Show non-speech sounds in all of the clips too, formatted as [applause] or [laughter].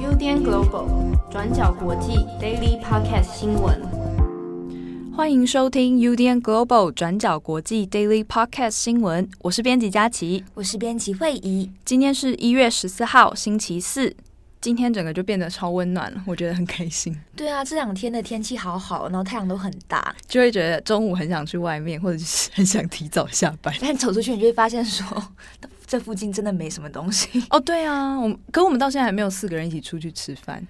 UDN Global 转角国际 Daily Podcast 新闻，欢迎收听 UDN Global 转角国际 Daily Podcast 新闻。我是编辑佳琪，我是编辑惠仪。今天是一月十四号，星期四。今天整个就变得超温暖了，我觉得很开心。对啊，这两天的天气好好，然后太阳都很大，就会觉得中午很想去外面，或者是很想提早下班。但走出去，你就会发现说，[laughs] 这附近真的没什么东西。[laughs] 哦，对啊，我们可我们到现在还没有四个人一起出去吃饭，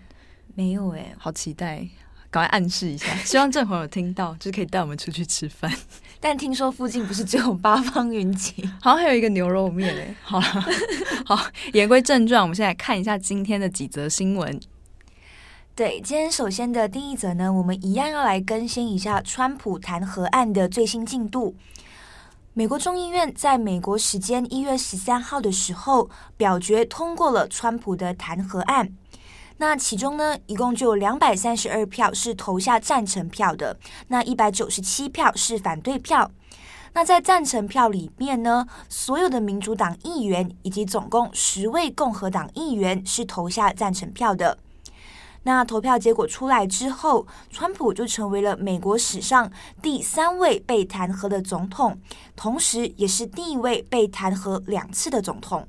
没有哎、欸，好期待。赶快暗示一下，[laughs] 希望正好有听到，就是可以带我们出去吃饭。但听说附近不是只有八方云集，好像还有一个牛肉面诶。好了，[laughs] 好，言归正传，我们先来看一下今天的几则新闻。对，今天首先的第一则呢，我们一样要来更新一下川普弹劾案的最新进度。美国众议院在美国时间一月十三号的时候表决通过了川普的弹劾案。那其中呢，一共就有两百三十二票是投下赞成票的，那一百九十七票是反对票。那在赞成票里面呢，所有的民主党议员以及总共十位共和党议员是投下赞成票的。那投票结果出来之后，川普就成为了美国史上第三位被弹劾的总统，同时也是第一位被弹劾两次的总统。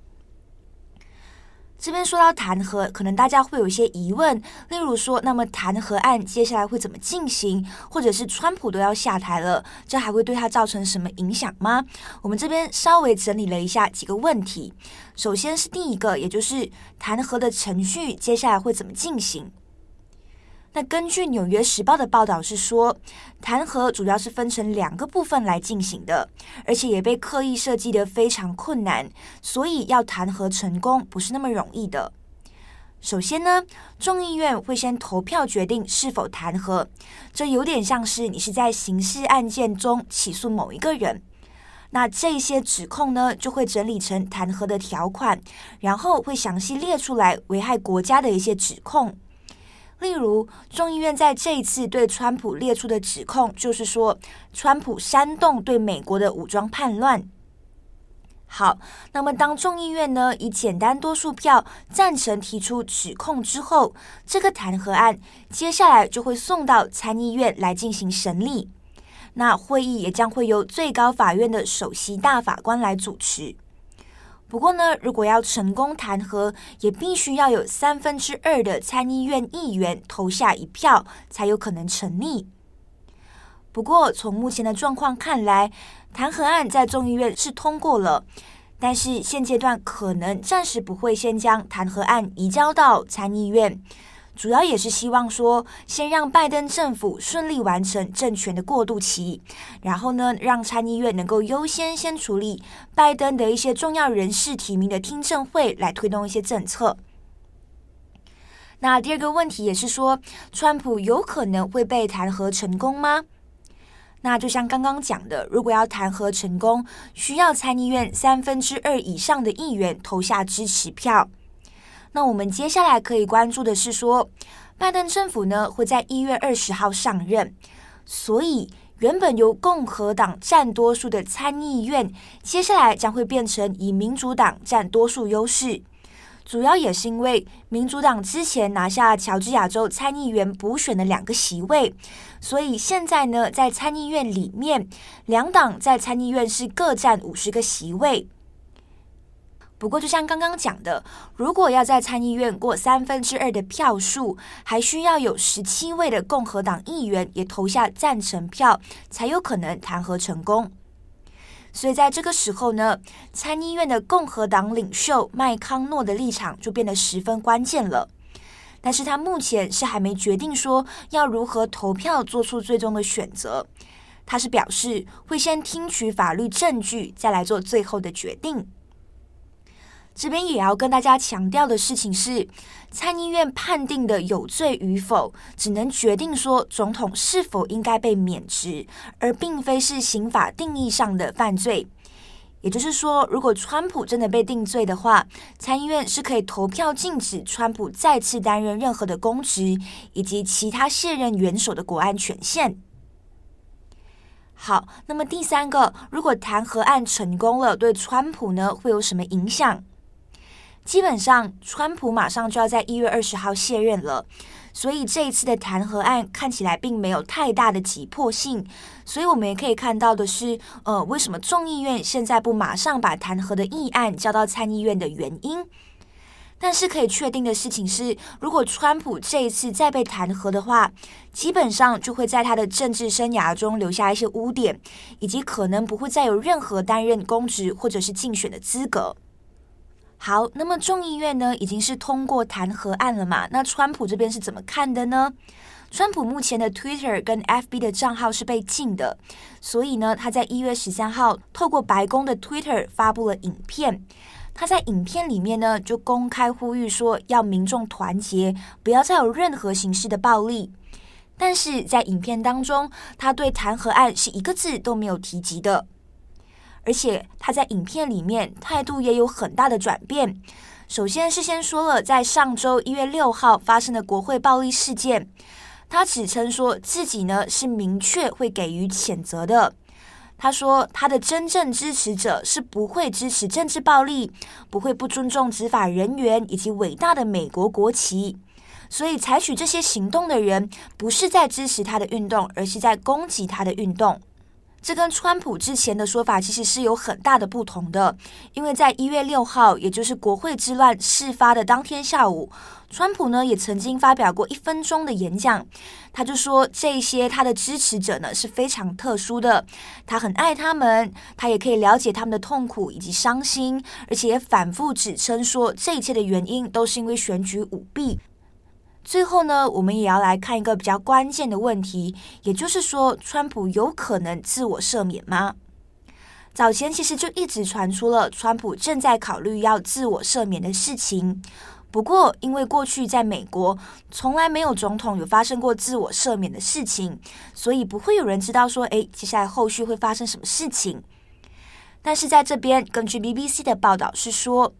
这边说到弹劾，可能大家会有一些疑问，例如说，那么弹劾案接下来会怎么进行？或者是川普都要下台了，这还会对他造成什么影响吗？我们这边稍微整理了一下几个问题。首先是第一个，也就是弹劾的程序接下来会怎么进行？那根据《纽约时报》的报道是说，弹劾主要是分成两个部分来进行的，而且也被刻意设计得非常困难，所以要弹劾成功不是那么容易的。首先呢，众议院会先投票决定是否弹劾，这有点像是你是在刑事案件中起诉某一个人，那这些指控呢就会整理成弹劾的条款，然后会详细列出来危害国家的一些指控。例如，众议院在这一次对川普列出的指控，就是说川普煽动对美国的武装叛乱。好，那么当众议院呢以简单多数票赞成提出指控之后，这个弹劾案接下来就会送到参议院来进行审理。那会议也将会由最高法院的首席大法官来主持。不过呢，如果要成功弹劾，也必须要有三分之二的参议院议员投下一票，才有可能成立。不过，从目前的状况看来，弹劾案在众议院是通过了，但是现阶段可能暂时不会先将弹劾案移交到参议院。主要也是希望说，先让拜登政府顺利完成政权的过渡期，然后呢，让参议院能够优先先处理拜登的一些重要人士提名的听证会，来推动一些政策。那第二个问题也是说，川普有可能会被弹劾成功吗？那就像刚刚讲的，如果要弹劾成功，需要参议院三分之二以上的议员投下支持票。那我们接下来可以关注的是说，拜登政府呢会在一月二十号上任，所以原本由共和党占多数的参议院，接下来将会变成以民主党占多数优势。主要也是因为民主党之前拿下乔治亚州参议员补选的两个席位，所以现在呢在参议院里面，两党在参议院是各占五十个席位。不过，就像刚刚讲的，如果要在参议院过三分之二的票数，还需要有十七位的共和党议员也投下赞成票，才有可能弹劾成功。所以，在这个时候呢，参议院的共和党领袖麦康诺的立场就变得十分关键了。但是他目前是还没决定说要如何投票，做出最终的选择。他是表示会先听取法律证据，再来做最后的决定。这边也要跟大家强调的事情是，参议院判定的有罪与否，只能决定说总统是否应该被免职，而并非是刑法定义上的犯罪。也就是说，如果川普真的被定罪的话，参议院是可以投票禁止川普再次担任任何的公职，以及其他卸任元首的国安权限。好，那么第三个，如果弹劾案成功了，对川普呢会有什么影响？基本上，川普马上就要在一月二十号卸任了，所以这一次的弹劾案看起来并没有太大的急迫性。所以我们也可以看到的是，呃，为什么众议院现在不马上把弹劾的议案交到参议院的原因。但是可以确定的事情是，如果川普这一次再被弹劾的话，基本上就会在他的政治生涯中留下一些污点，以及可能不会再有任何担任公职或者是竞选的资格。好，那么众议院呢，已经是通过弹劾案了嘛？那川普这边是怎么看的呢？川普目前的 Twitter 跟 FB 的账号是被禁的，所以呢，他在一月十三号透过白宫的 Twitter 发布了影片。他在影片里面呢，就公开呼吁说要民众团结，不要再有任何形式的暴力。但是在影片当中，他对弹劾案是一个字都没有提及的，而且他在影片里面态度也有很大的转变。首先是先说了在上周一月六号发生的国会暴力事件，他指称说自己呢是明确会给予谴责的。他说，他的真正支持者是不会支持政治暴力，不会不尊重执法人员以及伟大的美国国旗。所以，采取这些行动的人不是在支持他的运动，而是在攻击他的运动。这跟川普之前的说法其实是有很大的不同的，因为在一月六号，也就是国会之乱事发的当天下午，川普呢也曾经发表过一分钟的演讲，他就说这些他的支持者呢是非常特殊的，他很爱他们，他也可以了解他们的痛苦以及伤心，而且也反复指称说这一切的原因都是因为选举舞弊。最后呢，我们也要来看一个比较关键的问题，也就是说，川普有可能自我赦免吗？早前其实就一直传出了川普正在考虑要自我赦免的事情。不过，因为过去在美国从来没有总统有发生过自我赦免的事情，所以不会有人知道说，诶，接下来后续会发生什么事情。但是在这边，根据 BBC 的报道是说，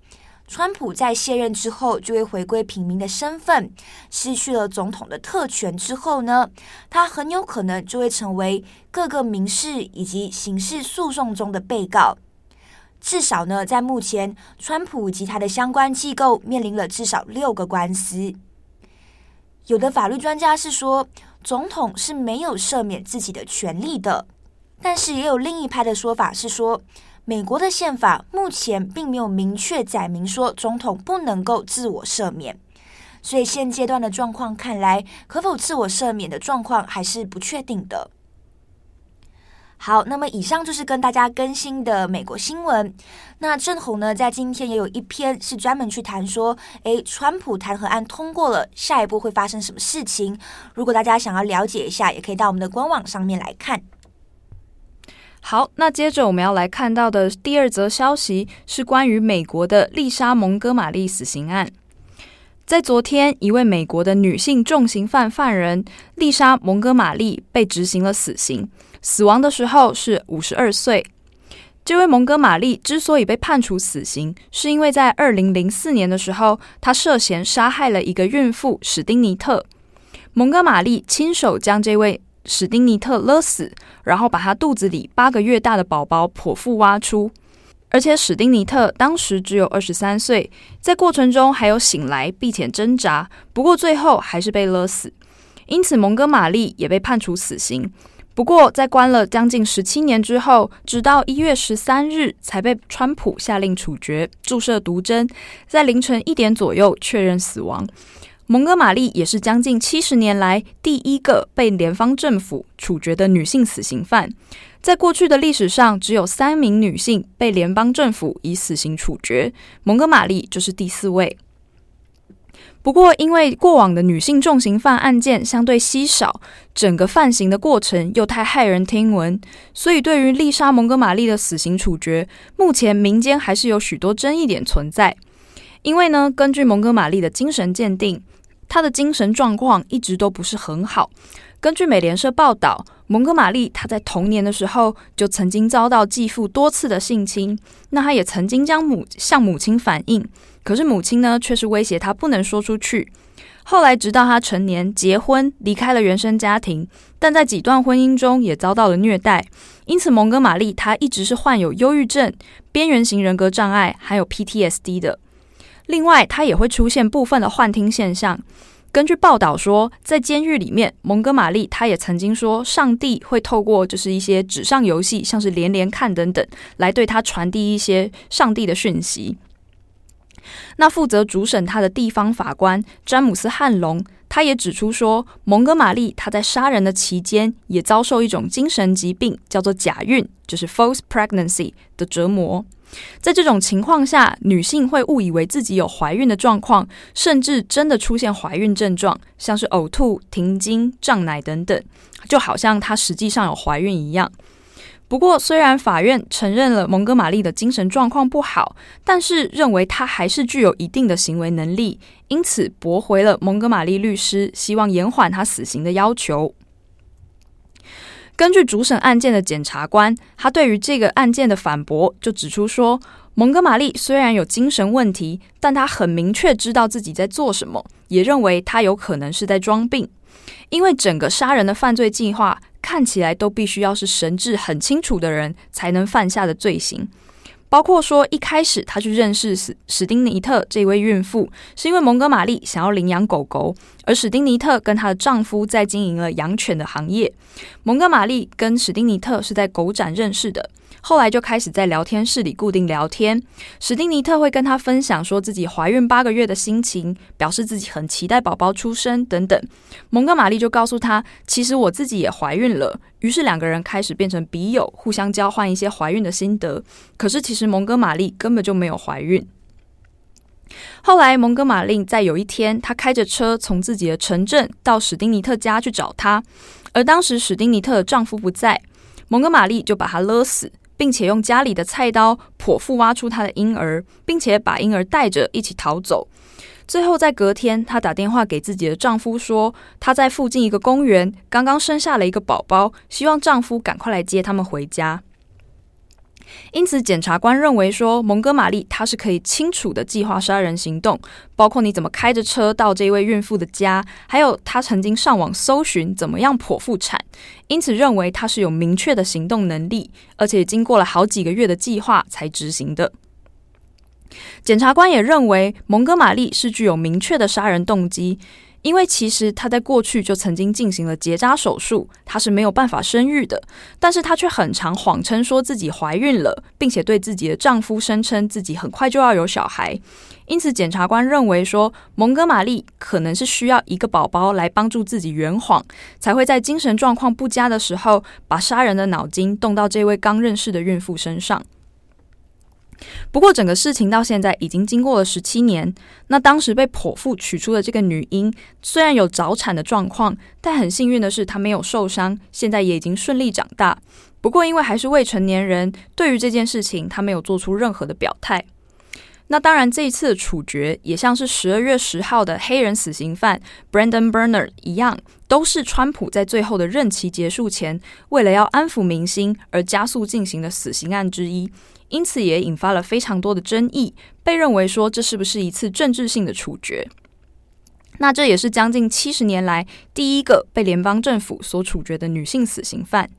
川普在卸任之后，就会回归平民的身份，失去了总统的特权之后呢，他很有可能就会成为各个民事以及刑事诉讼中的被告。至少呢，在目前，川普及他的相关机构面临了至少六个官司。有的法律专家是说，总统是没有赦免自己的权利的，但是也有另一派的说法是说，美国的宪法目前并没有明确载明说总统不能够自我赦免，所以现阶段的状况看来，可否自我赦免的状况还是不确定的。好，那么以上就是跟大家更新的美国新闻。那正红呢，在今天也有一篇是专门去谈说，诶，川普弹劾案通过了，下一步会发生什么事情？如果大家想要了解一下，也可以到我们的官网上面来看。好，那接着我们要来看到的第二则消息是关于美国的丽莎·蒙哥马利死刑案。在昨天，一位美国的女性重刑犯犯人丽莎·蒙哥马利被执行了死刑，死亡的时候是五十二岁。这位蒙哥马利之所以被判处死刑，是因为在二零零四年的时候，他涉嫌杀害了一个孕妇史丁尼特。蒙哥马利亲手将这位史丁尼特勒死，然后把他肚子里八个月大的宝宝剖腹挖出，而且史丁尼特当时只有二十三岁，在过程中还有醒来并且挣扎，不过最后还是被勒死。因此，蒙哥马利也被判处死刑。不过，在关了将近十七年之后，直到一月十三日才被川普下令处决，注射毒针，在凌晨一点左右确认死亡。蒙哥马利也是将近七十年来第一个被联邦政府处决的女性死刑犯。在过去的历史上，只有三名女性被联邦政府以死刑处决，蒙哥马利就是第四位。不过，因为过往的女性重刑犯案件相对稀少，整个犯刑的过程又太骇人听闻，所以对于丽莎·蒙哥马利的死刑处决，目前民间还是有许多争议点存在。因为呢，根据蒙哥马利的精神鉴定，他的精神状况一直都不是很好。根据美联社报道，蒙哥马利他在童年的时候就曾经遭到继父多次的性侵，那他也曾经将母向母亲反映，可是母亲呢却是威胁他不能说出去。后来直到他成年结婚，离开了原生家庭，但在几段婚姻中也遭到了虐待。因此蒙哥马利他一直是患有忧郁症、边缘型人格障碍，还有 PTSD 的。另外，他也会出现部分的幻听现象。根据报道说，在监狱里面，蒙哥马利他也曾经说，上帝会透过就是一些纸上游戏，像是连连看等等，来对他传递一些上帝的讯息。那负责主审他的地方法官詹姆斯·汉龙，他也指出说，蒙哥马利他在杀人的期间也遭受一种精神疾病，叫做假孕，就是 false pregnancy 的折磨。在这种情况下，女性会误以为自己有怀孕的状况，甚至真的出现怀孕症状，像是呕吐、停经、胀奶等等，就好像她实际上有怀孕一样。不过，虽然法院承认了蒙哥马利的精神状况不好，但是认为他还是具有一定的行为能力，因此驳回了蒙哥马利律师希望延缓他死刑的要求。根据主审案件的检察官，他对于这个案件的反驳就指出说，蒙哥马利虽然有精神问题，但他很明确知道自己在做什么，也认为他有可能是在装病，因为整个杀人的犯罪计划。看起来都必须要是神智很清楚的人才能犯下的罪行，包括说一开始他去认识史史丁尼特这位孕妇，是因为蒙哥马利想要领养狗狗，而史丁尼特跟她的丈夫在经营了养犬的行业，蒙哥马利跟史丁尼特是在狗展认识的。后来就开始在聊天室里固定聊天，史丁尼特会跟她分享说自己怀孕八个月的心情，表示自己很期待宝宝出生等等。蒙哥马利就告诉她，其实我自己也怀孕了。于是两个人开始变成笔友，互相交换一些怀孕的心得。可是其实蒙哥马利根本就没有怀孕。后来蒙哥马利在有一天，他开着车从自己的城镇到史丁尼特家去找他，而当时史丁尼特的丈夫不在，蒙哥马利就把他勒死。并且用家里的菜刀剖腹挖出她的婴儿，并且把婴儿带着一起逃走。最后在隔天，她打电话给自己的丈夫说，她在附近一个公园刚刚生下了一个宝宝，希望丈夫赶快来接他们回家。因此，检察官认为说，蒙哥马利他是可以清楚的计划杀人行动，包括你怎么开着车到这位孕妇的家，还有他曾经上网搜寻怎么样剖腹产，因此认为他是有明确的行动能力，而且经过了好几个月的计划才执行的。检察官也认为，蒙哥马利是具有明确的杀人动机。因为其实她在过去就曾经进行了结扎手术，她是没有办法生育的，但是她却很常谎称说自己怀孕了，并且对自己的丈夫声称自己很快就要有小孩。因此，检察官认为说，蒙哥马利可能是需要一个宝宝来帮助自己圆谎，才会在精神状况不佳的时候，把杀人的脑筋动到这位刚认识的孕妇身上。不过，整个事情到现在已经经过了十七年。那当时被剖腹取出的这个女婴，虽然有早产的状况，但很幸运的是她没有受伤，现在也已经顺利长大。不过，因为还是未成年人，对于这件事情，她没有做出任何的表态。那当然，这一次的处决也像是十二月十号的黑人死刑犯 Brandon b e r n e r 一样，都是川普在最后的任期结束前，为了要安抚民心而加速进行的死刑案之一。因此也引发了非常多的争议，被认为说这是不是一次政治性的处决？那这也是将近七十年来第一个被联邦政府所处决的女性死刑犯。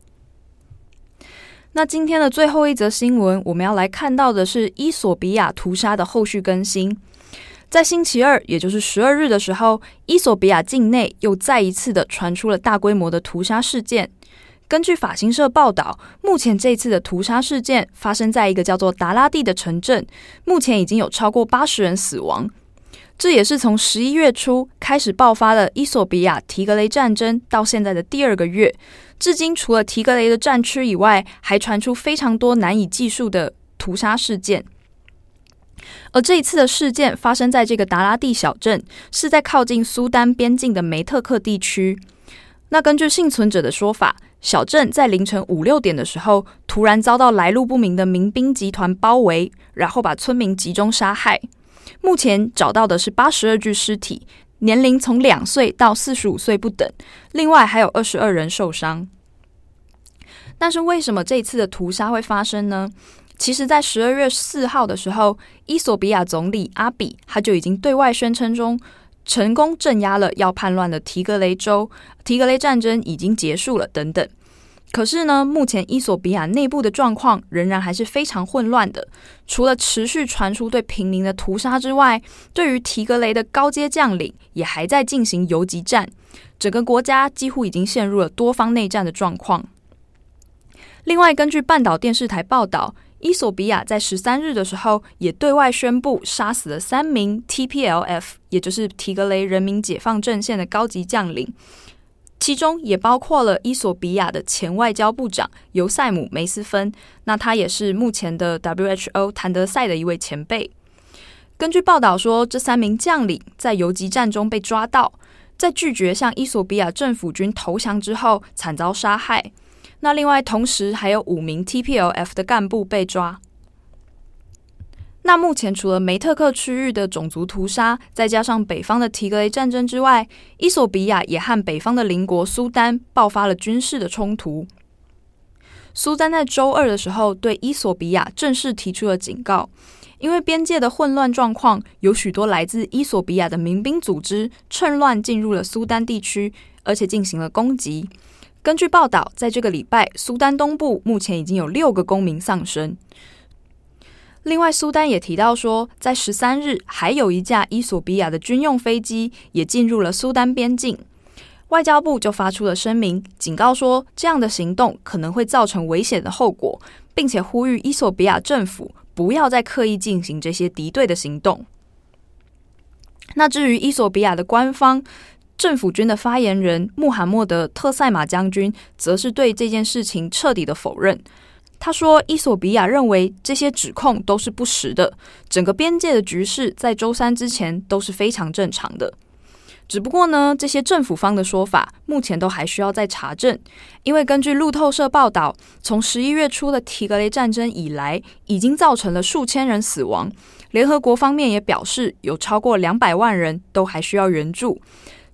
那今天的最后一则新闻，我们要来看到的是伊索比亚屠杀的后续更新。在星期二，也就是十二日的时候，伊索比亚境内又再一次的传出了大规模的屠杀事件。根据法新社报道，目前这次的屠杀事件发生在一个叫做达拉蒂的城镇，目前已经有超过八十人死亡。这也是从十一月初开始爆发了伊索比亚提格雷战争到现在的第二个月，至今除了提格雷的战区以外，还传出非常多难以计数的屠杀事件。而这一次的事件发生在这个达拉蒂小镇，是在靠近苏丹边境的梅特克地区。那根据幸存者的说法，小镇在凌晨五六点的时候，突然遭到来路不明的民兵集团包围，然后把村民集中杀害。目前找到的是八十二具尸体，年龄从两岁到四十五岁不等。另外还有二十二人受伤。但是为什么这次的屠杀会发生呢？其实，在十二月四号的时候，伊索比亚总理阿比他就已经对外宣称中。成功镇压了要叛乱的提格雷州，提格雷战争已经结束了等等。可是呢，目前伊索比亚内部的状况仍然还是非常混乱的。除了持续传出对平民的屠杀之外，对于提格雷的高阶将领也还在进行游击战。整个国家几乎已经陷入了多方内战的状况。另外，根据半岛电视台报道，伊索比亚在十三日的时候也对外宣布杀死了三名 TPLF，也就是提格雷人民解放阵线的高级将领。其中也包括了伊索比亚的前外交部长尤塞姆·梅斯芬，那他也是目前的 WHO 谭德赛的一位前辈。根据报道说，这三名将领在游击战中被抓到，在拒绝向伊索比亚政府军投降之后，惨遭杀害。那另外，同时还有五名 TPLF 的干部被抓。那目前除了梅特克区域的种族屠杀，再加上北方的提格雷战争之外，伊索比亚也和北方的邻国苏丹爆发了军事的冲突。苏丹在周二的时候对伊索比亚正式提出了警告，因为边界的混乱状况，有许多来自伊索比亚的民兵组织趁乱进入了苏丹地区，而且进行了攻击。根据报道，在这个礼拜，苏丹东部目前已经有六个公民丧生。另外，苏丹也提到说，在十三日，还有一架伊索比亚的军用飞机也进入了苏丹边境。外交部就发出了声明，警告说这样的行动可能会造成危险的后果，并且呼吁伊索比亚政府不要再刻意进行这些敌对的行动。那至于伊索比亚的官方政府军的发言人穆罕默德·特塞马将军，则是对这件事情彻底的否认。他说：“伊索比亚认为这些指控都是不实的，整个边界的局势在周三之前都是非常正常的。只不过呢，这些政府方的说法目前都还需要再查证，因为根据路透社报道，从十一月初的提格雷战争以来，已经造成了数千人死亡。联合国方面也表示，有超过两百万人都还需要援助。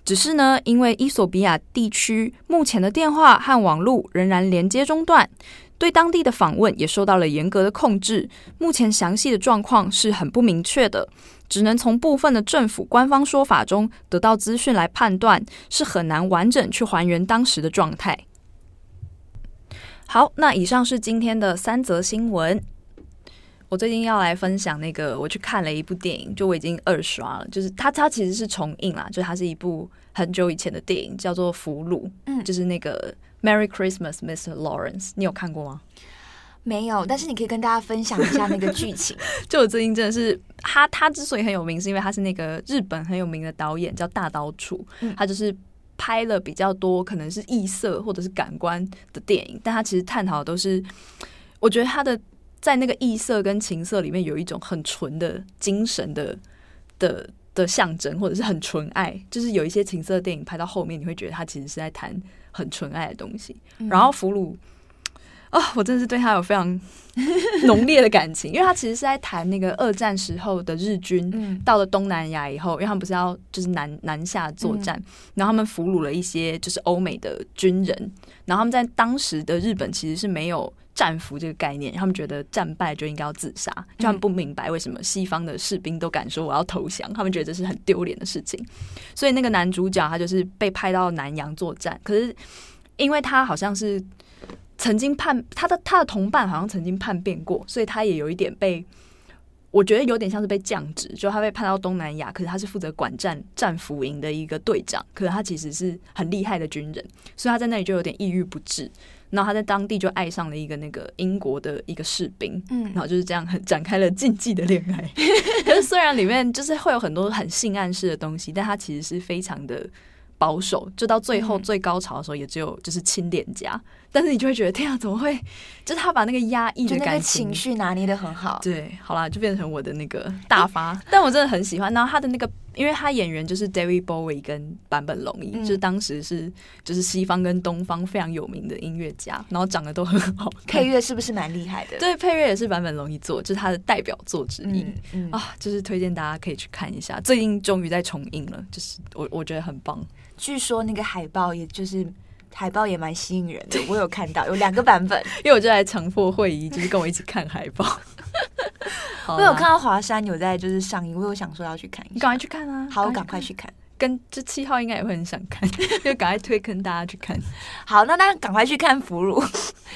只是呢，因为伊索比亚地区目前的电话和网络仍然连接中断。”对当地的访问也受到了严格的控制，目前详细的状况是很不明确的，只能从部分的政府官方说法中得到资讯来判断，是很难完整去还原当时的状态。好，那以上是今天的三则新闻。我最近要来分享那个，我去看了一部电影，就我已经二刷了，就是它它其实是重映啦，就它是一部很久以前的电影，叫做《俘虏》，嗯，就是那个。Merry Christmas, Mr. Lawrence，你有看过吗？没有，但是你可以跟大家分享一下那个剧情。[laughs] 就我最近真的是他，他之所以很有名，是因为他是那个日本很有名的导演，叫大岛渚。嗯，他就是拍了比较多可能是异色或者是感官的电影，但他其实探讨的都是，我觉得他的在那个异色跟情色里面有一种很纯的精神的的的象征，或者是很纯爱。就是有一些情色电影拍到后面，你会觉得他其实是在谈。很纯爱的东西，然后俘虏啊、哦，我真的是对他有非常 [laughs] 浓烈的感情，因为他其实是在谈那个二战时候的日军到了东南亚以后，因为他们不是要就是南南下作战，然后他们俘虏了一些就是欧美的军人，然后他们在当时的日本其实是没有。战俘这个概念，他们觉得战败就应该要自杀，就他们不明白为什么西方的士兵都敢说我要投降，他们觉得这是很丢脸的事情。所以那个男主角他就是被派到南洋作战，可是因为他好像是曾经叛他的他的同伴好像曾经叛变过，所以他也有一点被我觉得有点像是被降职，就他被派到东南亚，可是他是负责管战战俘营的一个队长，可是他其实是很厉害的军人，所以他在那里就有点抑郁不治。然后他在当地就爱上了一个那个英国的一个士兵，嗯，然后就是这样很 [laughs] 展开了禁忌的恋爱。[laughs] 可是虽然里面就是会有很多很性暗示的东西，但他其实是非常的保守，就到最后最高潮的时候也只有就是亲脸颊。但是你就会觉得天啊，怎么会？就是他把那个压抑的感情绪拿捏的很好。对，好啦，就变成我的那个大发。但我真的很喜欢。然后他的那个，因为他演员就是 David Bowie 跟坂本龙一，嗯、就是当时是就是西方跟东方非常有名的音乐家，然后长得都很好。配乐是不是蛮厉害的？对，配乐也是坂本龙一做，就是他的代表作之一、嗯嗯、啊，就是推荐大家可以去看一下。最近终于在重映了，就是我我觉得很棒。据说那个海报也就是。海报也蛮吸引人的，我有看到有两个版本，[laughs] 因为我就来强迫会议，就是跟我一起看海报。[laughs] 我有看到华山有在就是上映，我有想说要去看一下，你赶快去看啊！好，我赶快去看。跟这七号应该也会很想看，就赶快推坑大家去看。[laughs] 好，那大家赶快去看俘虏，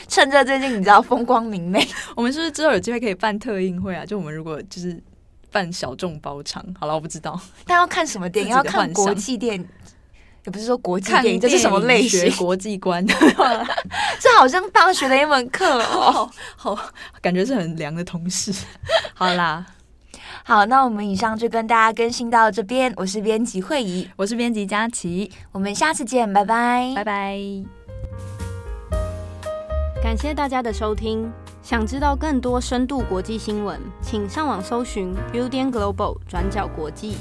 趁着最近你知道风光明媚，我们是不是之后有机会可以办特映会啊？就我们如果就是办小众包场，好了，我不知道。但要看什么电影？要看国际电影。也不是说国际电影，这是什么类型？国际观，[laughs] 这好像大学的一门课哦。[laughs] 好，感觉是很凉的同事。[laughs] 好啦，好，那我们以上就跟大家更新到这边。我是编辑慧仪，我是编辑佳琪，我们下次见，拜拜，拜拜。感谢大家的收听。想知道更多深度国际新闻，请上网搜寻 Building Global 转角国际。